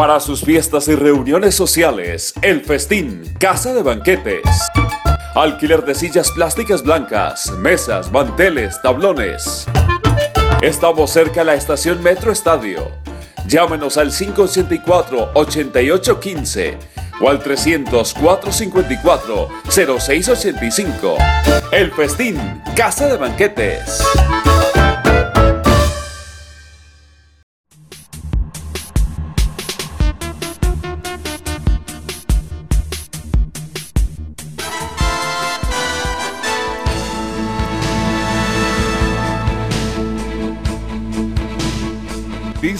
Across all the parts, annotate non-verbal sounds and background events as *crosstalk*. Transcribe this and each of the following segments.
Para sus fiestas y reuniones sociales, El Festín, Casa de Banquetes. Alquiler de sillas plásticas blancas, mesas, manteles, tablones. Estamos cerca a la estación Metro Estadio. Llámenos al 584-8815 o al 300-454-0685. El Festín, Casa de Banquetes.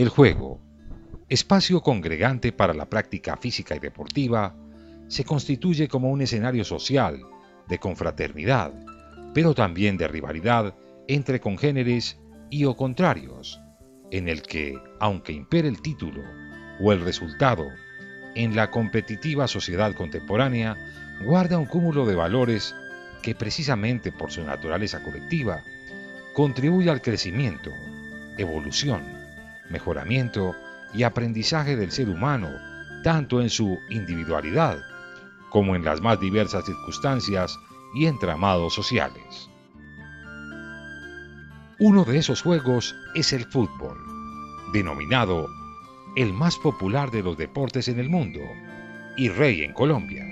El juego, espacio congregante para la práctica física y deportiva, se constituye como un escenario social, de confraternidad, pero también de rivalidad entre congéneres y o contrarios, en el que, aunque impere el título o el resultado, en la competitiva sociedad contemporánea guarda un cúmulo de valores que precisamente por su naturaleza colectiva contribuye al crecimiento, evolución, mejoramiento y aprendizaje del ser humano, tanto en su individualidad como en las más diversas circunstancias y entramados sociales. Uno de esos juegos es el fútbol, denominado el más popular de los deportes en el mundo y rey en Colombia,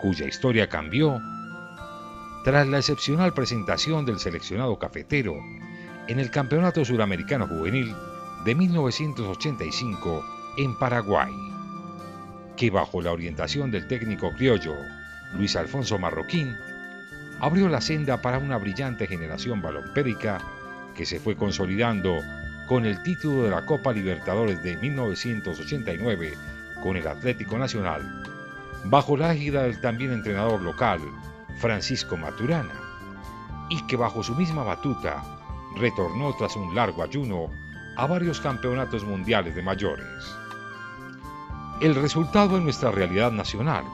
cuya historia cambió tras la excepcional presentación del seleccionado cafetero en el Campeonato Suramericano Juvenil de 1985 en Paraguay, que bajo la orientación del técnico criollo Luis Alfonso Marroquín, abrió la senda para una brillante generación balompédica que se fue consolidando con el título de la Copa Libertadores de 1989 con el Atlético Nacional, bajo la égida del también entrenador local Francisco Maturana, y que bajo su misma batuta retornó tras un largo ayuno a varios campeonatos mundiales de mayores. El resultado en nuestra realidad nacional,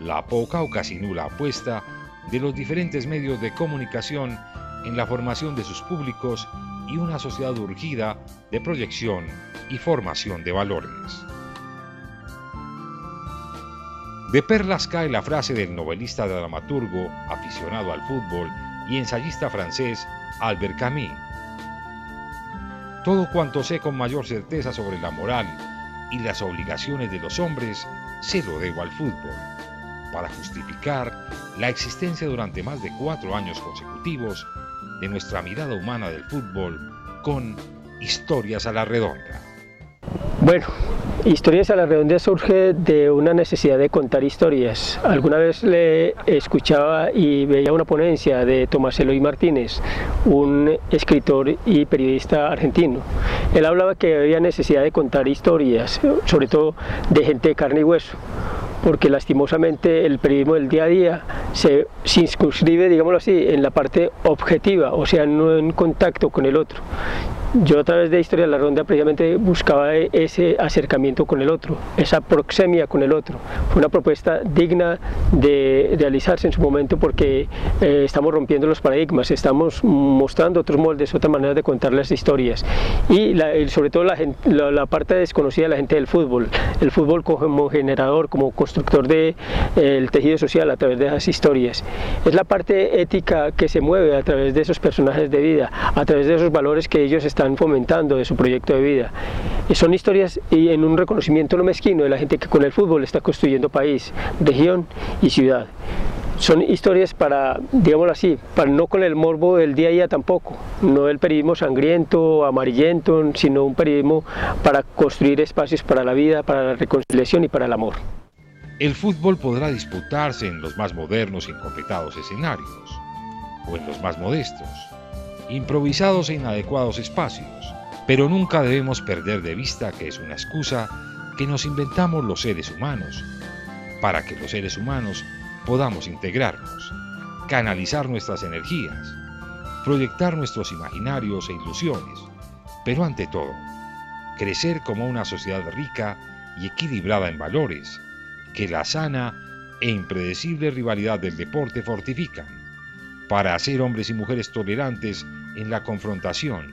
la poca o casi nula apuesta de los diferentes medios de comunicación en la formación de sus públicos y una sociedad urgida de proyección y formación de valores. De perlas cae la frase del novelista dramaturgo, aficionado al fútbol y ensayista francés Albert Camus, todo cuanto sé con mayor certeza sobre la moral y las obligaciones de los hombres, se lo debo al fútbol, para justificar la existencia durante más de cuatro años consecutivos de nuestra mirada humana del fútbol con historias a la redonda. Bueno, Historias a la Redonda surge de una necesidad de contar historias. Alguna vez le escuchaba y veía una ponencia de Tomás Eloy Martínez, un escritor y periodista argentino. Él hablaba que había necesidad de contar historias, sobre todo de gente de carne y hueso porque lastimosamente el periodismo del día a día se circunscribe, digámoslo así, en la parte objetiva, o sea, no en contacto con el otro. Yo a través de Historia de la Ronda precisamente buscaba ese acercamiento con el otro, esa proxemia con el otro. Fue una propuesta digna de realizarse en su momento porque eh, estamos rompiendo los paradigmas, estamos mostrando otros moldes, otras maneras de contar las historias. Y sobre todo la, la, parte desconocida de la gente del fútbol, el fútbol como generador, como constructor del de, el tejido social a través de esas historias. Es la parte ética que se mueve a través de esos personajes de vida, a través de esos valores que ellos están fomentando de su proyecto de vida. Y son historias y en un reconocimiento no mezquino de la gente que con el fútbol está construyendo país, región y ciudad. Son historias para, digámoslo así, para no con el morbo del día a día tampoco, no el periodismo sangriento, amarillento, sino un periodismo para construir espacios para la vida, para la reconciliación y para el amor. El fútbol podrá disputarse en los más modernos y encopetados escenarios, o en los más modestos, improvisados en inadecuados espacios, pero nunca debemos perder de vista que es una excusa que nos inventamos los seres humanos, para que los seres humanos podamos integrarnos, canalizar nuestras energías, proyectar nuestros imaginarios e ilusiones, pero ante todo, crecer como una sociedad rica y equilibrada en valores, que la sana e impredecible rivalidad del deporte fortifican, para hacer hombres y mujeres tolerantes en la confrontación,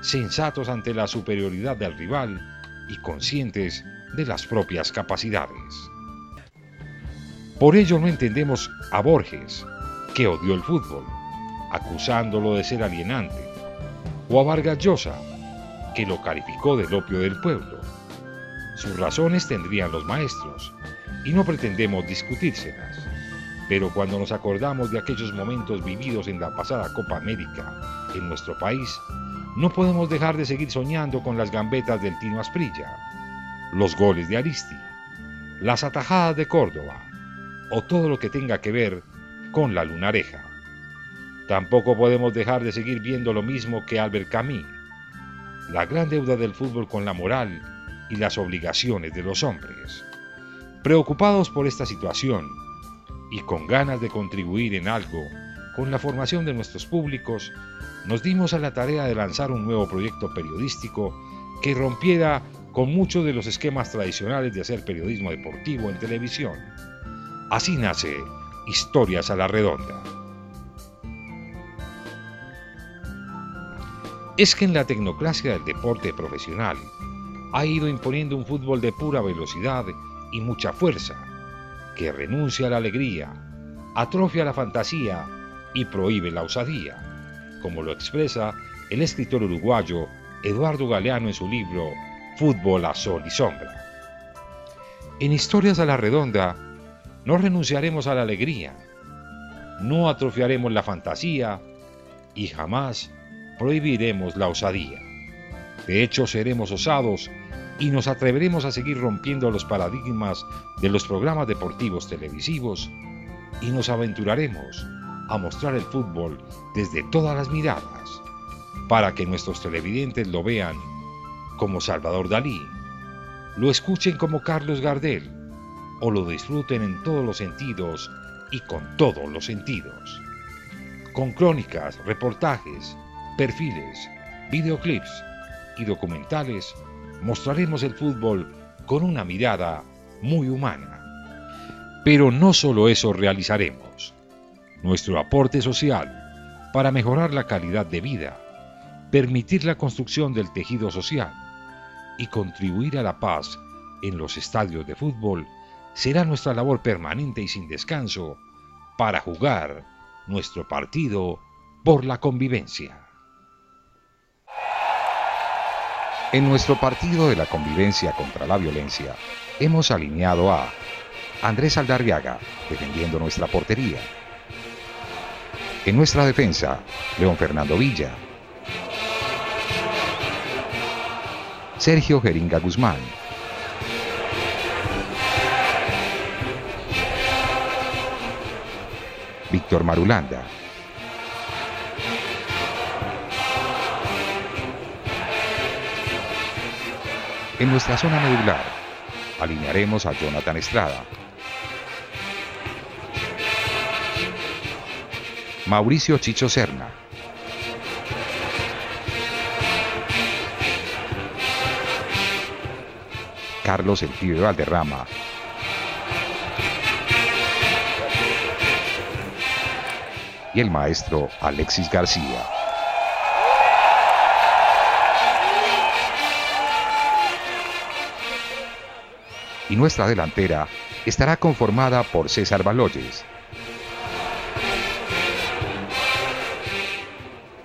sensatos ante la superioridad del rival y conscientes de las propias capacidades. Por ello no entendemos a Borges, que odió el fútbol, acusándolo de ser alienante, o a Vargas Llosa, que lo calificó del opio del pueblo. Sus razones tendrían los maestros, y no pretendemos discutírselas. Pero cuando nos acordamos de aquellos momentos vividos en la pasada Copa América en nuestro país, no podemos dejar de seguir soñando con las gambetas del Tino Asprilla, los goles de Aristi, las atajadas de Córdoba o todo lo que tenga que ver con la lunareja. Tampoco podemos dejar de seguir viendo lo mismo que Albert Camus, la gran deuda del fútbol con la moral y las obligaciones de los hombres. Preocupados por esta situación y con ganas de contribuir en algo con la formación de nuestros públicos, nos dimos a la tarea de lanzar un nuevo proyecto periodístico que rompiera con muchos de los esquemas tradicionales de hacer periodismo deportivo en televisión. Así nace Historias a la Redonda. Es que en la tecnocracia del deporte profesional ha ido imponiendo un fútbol de pura velocidad y mucha fuerza, que renuncia a la alegría, atrofia la fantasía y prohíbe la osadía, como lo expresa el escritor uruguayo Eduardo Galeano en su libro Fútbol a Sol y Sombra. En Historias a la Redonda, no renunciaremos a la alegría, no atrofiaremos la fantasía y jamás prohibiremos la osadía. De hecho, seremos osados y nos atreveremos a seguir rompiendo los paradigmas de los programas deportivos televisivos y nos aventuraremos a mostrar el fútbol desde todas las miradas, para que nuestros televidentes lo vean como Salvador Dalí, lo escuchen como Carlos Gardel o lo disfruten en todos los sentidos y con todos los sentidos. Con crónicas, reportajes, perfiles, videoclips y documentales mostraremos el fútbol con una mirada muy humana. Pero no solo eso realizaremos nuestro aporte social para mejorar la calidad de vida, permitir la construcción del tejido social y contribuir a la paz en los estadios de fútbol será nuestra labor permanente y sin descanso para jugar nuestro partido por la convivencia. En nuestro partido de la convivencia contra la violencia, hemos alineado a Andrés Aldarriaga, defendiendo nuestra portería, en nuestra defensa, León Fernando Villa. Sergio Jeringa Guzmán. Víctor Marulanda. En nuestra zona medular, alinearemos a Jonathan Estrada. Mauricio Chicho Serna. Carlos El Pibe Valderrama. Y el maestro Alexis García. Y nuestra delantera estará conformada por César Baloyes,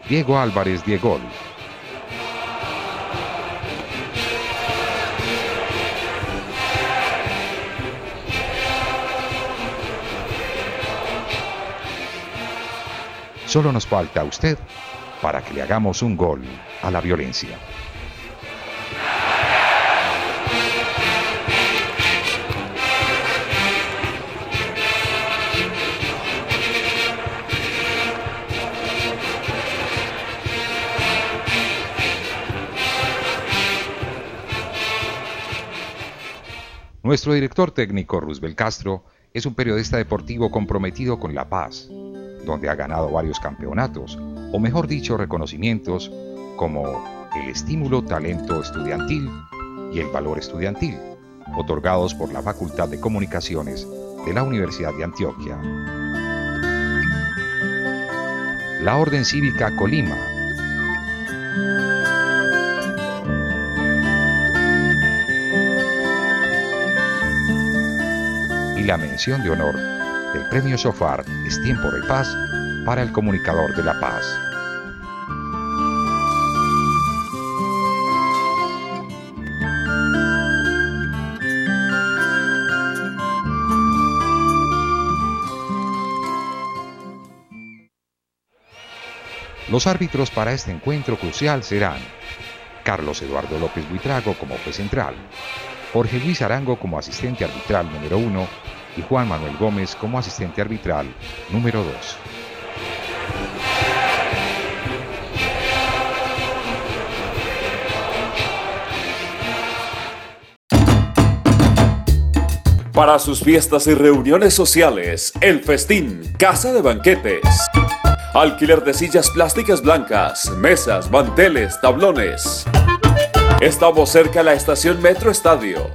Diego Álvarez Diego. Solo nos falta usted para que le hagamos un gol a la violencia. Nuestro director técnico, Roosevelt Castro, es un periodista deportivo comprometido con la paz, donde ha ganado varios campeonatos, o mejor dicho, reconocimientos como el estímulo talento estudiantil y el valor estudiantil, otorgados por la Facultad de Comunicaciones de la Universidad de Antioquia. La Orden Cívica Colima. La mención de honor del Premio Sofar es Tiempo de Paz para el Comunicador de la Paz. Los árbitros para este encuentro crucial serán Carlos Eduardo López Buitrago como juez central, Jorge Luis Arango como asistente arbitral número 1 y Juan Manuel Gómez como asistente arbitral número 2. Para sus fiestas y reuniones sociales, El Festín, Casa de Banquetes. Alquiler de sillas plásticas blancas, mesas, manteles, tablones. Estamos cerca de la estación Metro Estadio.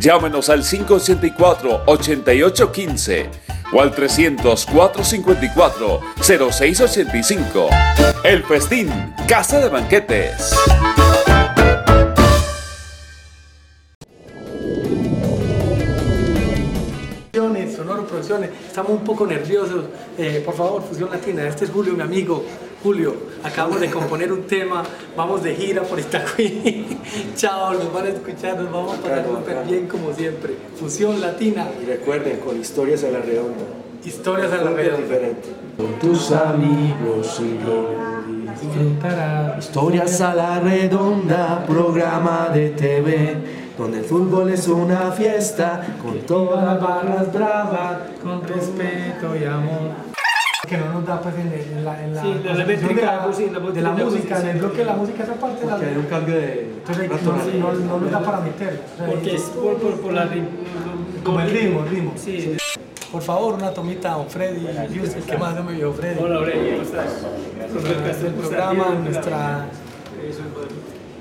Llámenos al 584-8815 o al 300-454-0685. El Festín, Casa de Banquetes. Sonoro Producciones, estamos un poco nerviosos. Eh, por favor, Fusión Latina, este es Julio, mi amigo. Julio, acabamos de componer un tema, vamos de gira por Itacuí. *laughs* Chao, nos van a escuchar, nos vamos a pasar súper bien como siempre. Fusión Latina. Y recuerden, con historias a la redonda. Historias a la redonda. diferente. Con tus amigos y Disfrutará. Historias a la redonda, programa de TV, donde el fútbol es una fiesta, con todas las barras bravas. con respeto y amor. Que no nos da pues en, en la, en la, Sí, de la concepción métrica, de la, pues, la de la música, en el bloque de la música esa parte de la Porque hay un cambio de entonces no, no, no nos da para meter. o sea, Porque es por, por, por la Como el ritmo, el ritmo. Sí. Por favor, una tomita a don Freddy Houston, ¿qué más no me vio Freddy? Hola, Aurelio, ¿cómo estás? El programa, nuestra...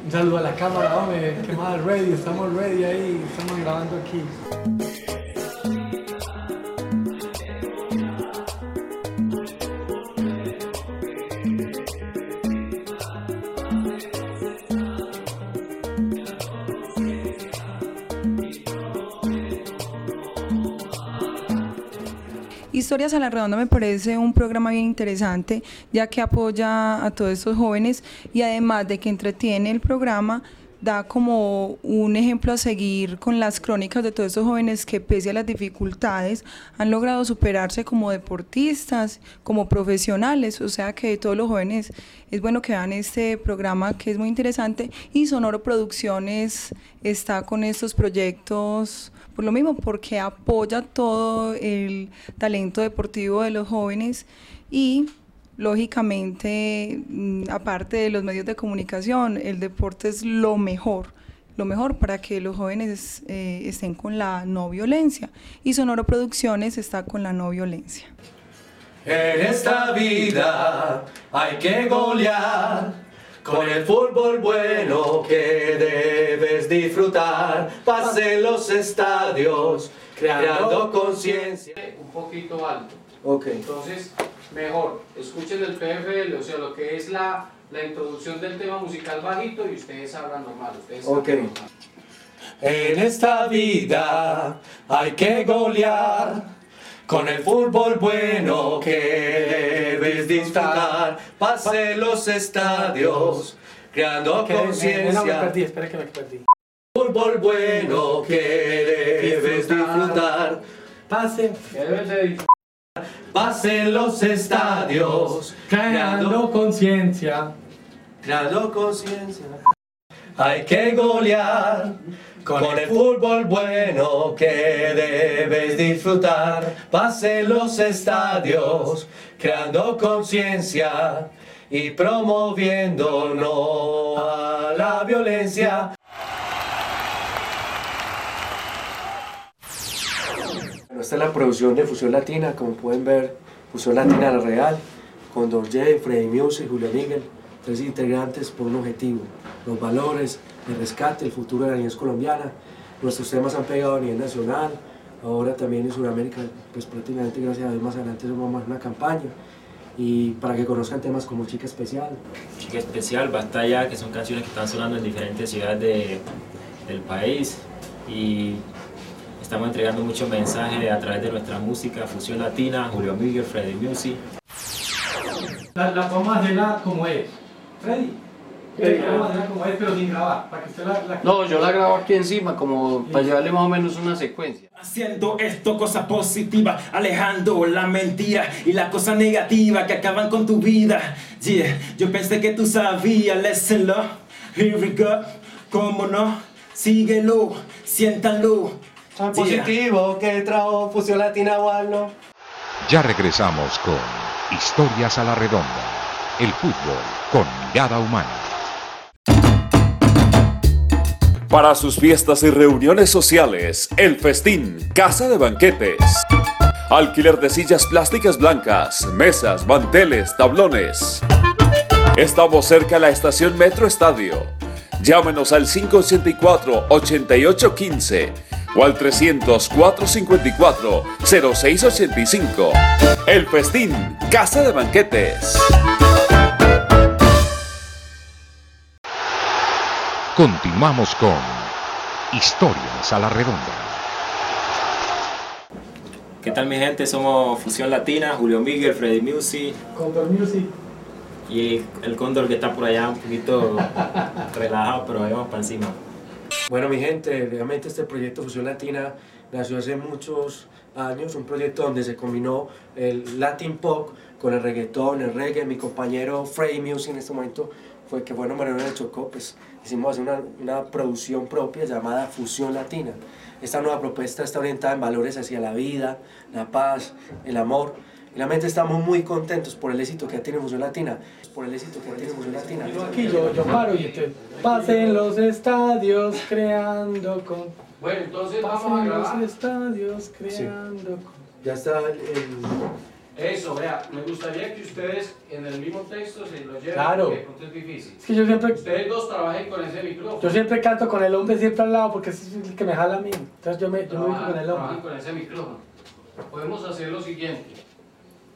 Un saludo a la cámara, hombre, ¿qué más? Ready, estamos ready ahí, estamos grabando aquí. Historias a la Redonda me parece un programa bien interesante, ya que apoya a todos estos jóvenes y además de que entretiene el programa, da como un ejemplo a seguir con las crónicas de todos estos jóvenes que pese a las dificultades han logrado superarse como deportistas, como profesionales, o sea que todos los jóvenes es bueno que vean este programa que es muy interesante y Sonoro Producciones está con estos proyectos por lo mismo, porque apoya todo el talento deportivo de los jóvenes y lógicamente, mm, aparte de los medios de comunicación, el deporte es lo mejor, lo mejor para que los jóvenes eh, estén con la no violencia. Y Sonoro Producciones está con la no violencia. En esta vida hay que golear con el fútbol bueno que debes disfrutar. Pase los estadios creando conciencia. un poquito alto. Ok. Entonces, mejor, escuchen el PFL, o sea, lo que es la, la introducción del tema musical bajito y ustedes hablan normal. Ustedes Ok. hablan normal. En esta vida hay que golear con el fútbol bueno que debes disfrutar. Pase los estadios creando eh, No, me conciencia. perdí, espera que me perdí. Fútbol bueno que debes disfrutar. Pase, ¿Qué deben de Pasen los estadios creando conciencia. creando conciencia. Hay que golear con el fútbol bueno que debes disfrutar. Pasen los estadios creando conciencia y promoviendo no a la violencia. esta es la producción de Fusión Latina, como pueden ver, Fusión Latina La Real, con Dorje, Freddy Music, Julio Miguel, tres integrantes por un objetivo, los valores, el rescate, el futuro de la niñez colombiana. Nuestros temas han pegado a nivel nacional, ahora también en Sudamérica, pues prácticamente gracias a Dios más adelante vamos a una campaña y para que conozcan temas como Chica Especial. Chica Especial, Batalla, que son canciones que están sonando en diferentes ciudades de, del país y estamos entregando muchos mensajes a través de nuestra música, Fusión Latina, Julio Miguel, Freddy Music. La, la vamos a hacerla como es. Freddy, Freddy, vamos a hacerla como es, pero sin grabar, para que usted la, la... No, yo la grabo aquí encima, como para llevarle más o menos una secuencia. Haciendo esto cosa positiva, alejando la mentira y la cosa negativa que acaban con tu vida. Yeah, yo pensé que tú sabías, listen here we go, cómo no, síguelo, siéntalo. Tan positivo que trajo Fusión Latina Walno. Ya regresamos con Historias a la Redonda, el fútbol con mirada humana. Para sus fiestas y reuniones sociales, El Festín, Casa de Banquetes. Alquiler de sillas plásticas blancas, mesas, manteles, tablones. Estamos cerca a la estación Metro Estadio. Llámenos al 584-8815 o al 300-454-0685. El Festín, Casa de Banquetes. Continuamos con Historias a la Redonda. ¿Qué tal mi gente? Somos Fusión Latina, Julio Miguel, Freddy Music Condor Music. y el cóndor que está por allá un poquito *laughs* relajado, pero ahí vamos para encima. Bueno, mi gente, realmente este proyecto Fusión Latina nació hace muchos años, un proyecto donde se combinó el Latin Pop con el reggaetón, el reggae. Mi compañero Freddy Music en este momento fue que fue número uno de Chocó, pues hicimos hacer una, una producción propia llamada Fusión Latina. Esta nueva propuesta está orientada en valores hacia la vida, la paz, el amor. Y realmente estamos muy contentos por el éxito que tiene Fusión Latina, por el éxito que tiene Fusión Latina. Yo aquí yo, yo paro y entonces pasen los estadios creando con Bueno, entonces vamos a pasen grabar. los estadios creando con Ya está el- el, Eso, vea, me gustaría que ustedes en el mismo texto se lo lleven, Claro. porque de pronto es difícil. Es que yo siempre Ustedes dos trabajen con ese micrófono. yo siempre canto con el hombre siempre al lado porque es el que me jala a mí. Entonces yo me yo me trabajan, con el hombre. con ese micrófono. Podemos hacer lo siguiente.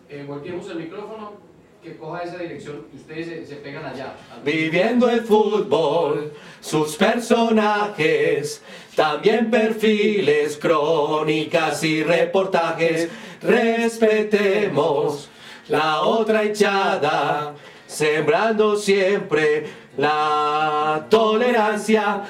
Eh, volteemos el micrófono, que coja esa dirección y ustedes se, se pegan allá. Viviendo el fútbol, sus personajes, también perfiles, crónicas y reportajes. Respetemos la otra hinchada, sembrando siempre la tolerancia.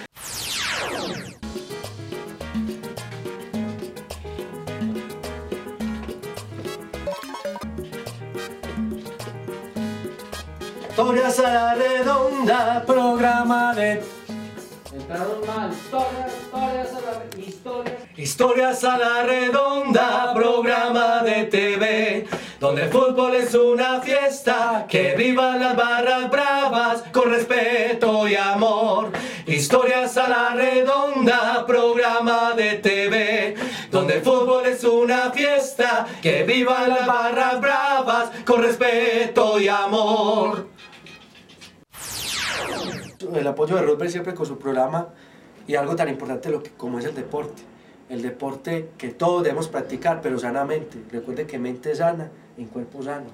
Historias a la redonda, programa de Entraron mal. Historias, historias, a la- historias. Historias a la redonda, programa de TV, donde el fútbol es una fiesta, que vivan las barras bravas con respeto y amor. Historias a la redonda, programa de TV, donde fútbol es una fiesta, que vivan las barras bravas con respeto y amor. El apoyo de Rosberg siempre con su programa y algo tan importante como es el deporte. El deporte que todos debemos practicar, pero sanamente. Recuerden que mente sana en cuerpo sano.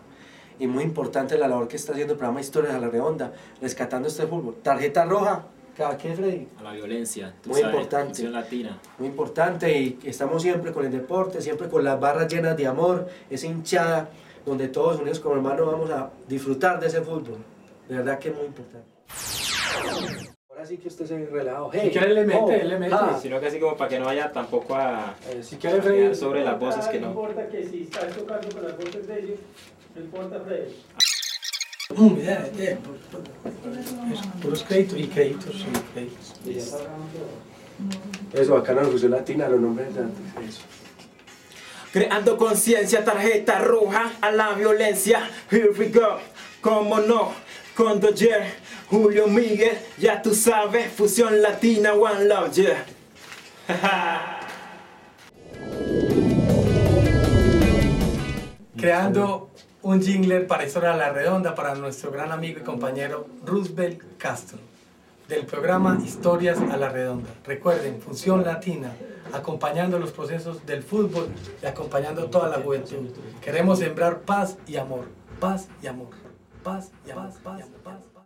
Y muy importante la labor que está haciendo el programa Historias a la Redonda, rescatando este fútbol. Tarjeta roja, ¿cada qué, Freddy? A la violencia, tú Muy sabes, importante. Latina. Muy importante y estamos siempre con el deporte, siempre con las barras llenas de amor, esa hinchada donde todos unidos como hermanos vamos a disfrutar de ese fútbol. De verdad que es muy importante. Que usted se relajado. Si quiere le mete, le mete. ah, Sino que así como para que no vaya tampoco a... Eh, si quiere Freddy. sobre las voces que no. importa que si estás tocando con las voces de ellos, no importa Freddy. No, mira, eh, por- por- eso, puros créditos y créditos y créditos. Eso, bacano la fusión latina, los nombres de antes, eso. Creando conciencia, tarjeta roja a la violencia. Here we go, cómo no, con Doyer, Julio Miguel, ya tú sabes, fusión latina, one love, yeah. *laughs* creando un jingler para Historia a la Redonda para nuestro gran amigo y compañero Roosevelt Castro del programa Historias a la Redonda. Recuerden, Función Latina, acompañando los procesos del fútbol y acompañando toda la juventud. Queremos sembrar paz y amor, paz y amor, paz y amor, paz, paz, paz. Función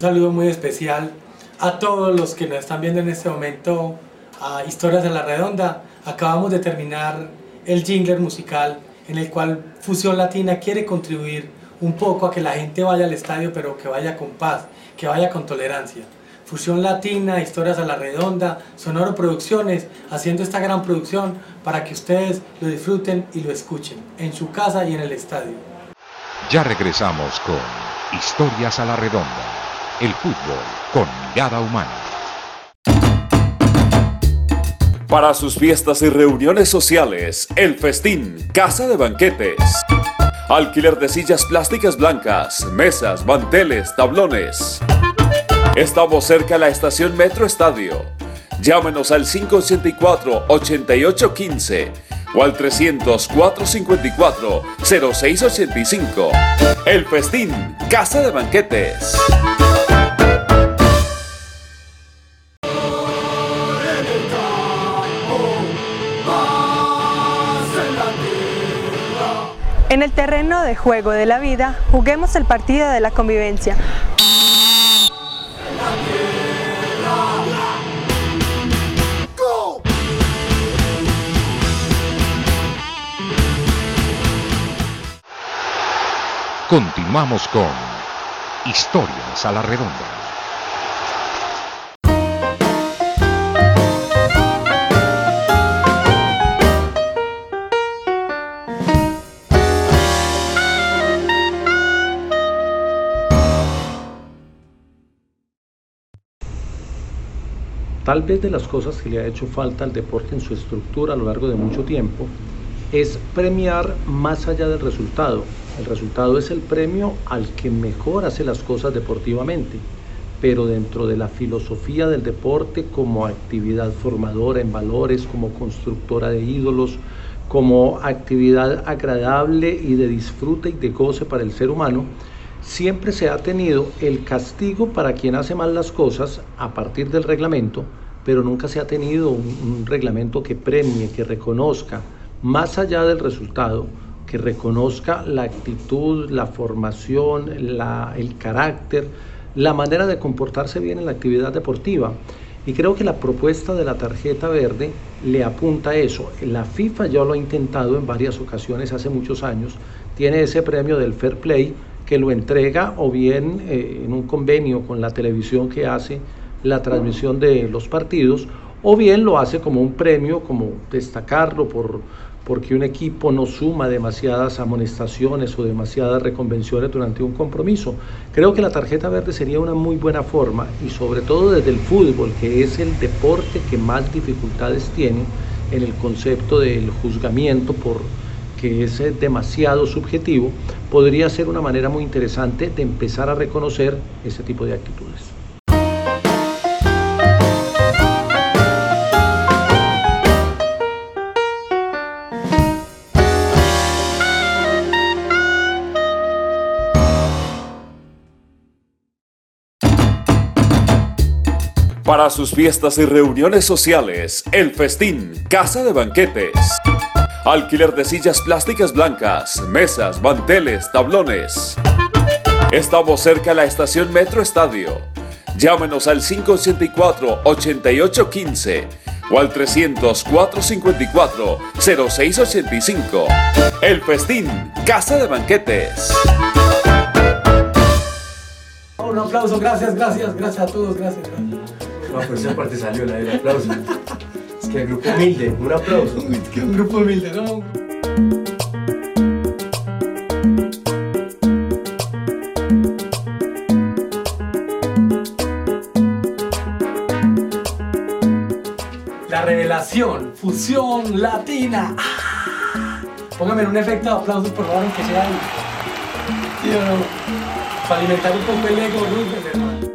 Un saludo muy especial a todos los que nos están viendo en este momento a Historias de la Redonda. Acabamos de terminar el jingler musical en el cual Fusión Latina quiere contribuir un poco a que la gente vaya al estadio, pero que vaya con paz, que vaya con tolerancia. Fusión Latina, Historias a la Redonda, Sonoro Producciones, haciendo esta gran producción para que ustedes lo disfruten y lo escuchen en su casa y en el estadio. Ya regresamos con Historias a la Redonda, el fútbol con mirada humana. Para sus fiestas y reuniones sociales, El Festín, Casa de Banquetes. Alquiler de sillas plásticas blancas, mesas, manteles, tablones. Estamos cerca de la estación Metro Estadio. Llámenos al 584-8815 o al 300-454-0685. El Festín, Casa de Banquetes. Terreno de juego de la vida, juguemos el partido de la convivencia. Continuamos con Historias a la Redonda. Tal vez de las cosas que le ha hecho falta al deporte en su estructura a lo largo de mucho tiempo es premiar más allá del resultado. El resultado es el premio al que mejor hace las cosas deportivamente, pero dentro de la filosofía del deporte como actividad formadora en valores, como constructora de ídolos, como actividad agradable y de disfrute y de goce para el ser humano, siempre se ha tenido el castigo para quien hace mal las cosas a partir del reglamento, pero nunca se ha tenido un, reglamento que premie, que reconozca, más allá del resultado, que reconozca la actitud, la formación, la, el carácter, la manera de comportarse bien en la actividad deportiva. Y creo que la propuesta de la tarjeta verde le apunta a eso. La FIFA ya lo ha intentado en varias ocasiones hace muchos años. Tiene ese premio del Fair Play que lo entrega o bien eh, en un convenio con la televisión que hace la transmisión de los partidos, o bien lo hace como un premio, como destacarlo por, porque un equipo no suma demasiadas amonestaciones o demasiadas reconvenciones durante un compromiso. Creo que la tarjeta verde sería una muy buena forma y sobre todo desde el fútbol, que es el deporte que más dificultades tiene en el concepto del juzgamiento por que es demasiado subjetivo, podría ser una manera muy interesante de empezar a reconocer ese tipo de actitudes. Para sus fiestas y reuniones sociales, El Festín, Casa de Banquetes. Alquiler de sillas plásticas blancas, mesas, manteles, tablones. Estamos cerca de la estación Metro Estadio. Llámenos al 584-8815 o al 300-454-0685. El Festín, Casa de Banquetes. Un aplauso, gracias, gracias, gracias a todos, gracias. gracias. No, esa parte salió la del aplauso. Que el grupo humilde, un aplauso. que un grupo humilde, ¿no? La revelación, fusión latina. ¡Ah! Póngame un efecto de aplausos, por favor, aunque sea ahí. ¿Sí o no? Para alimentar un poco el ego, ¿no?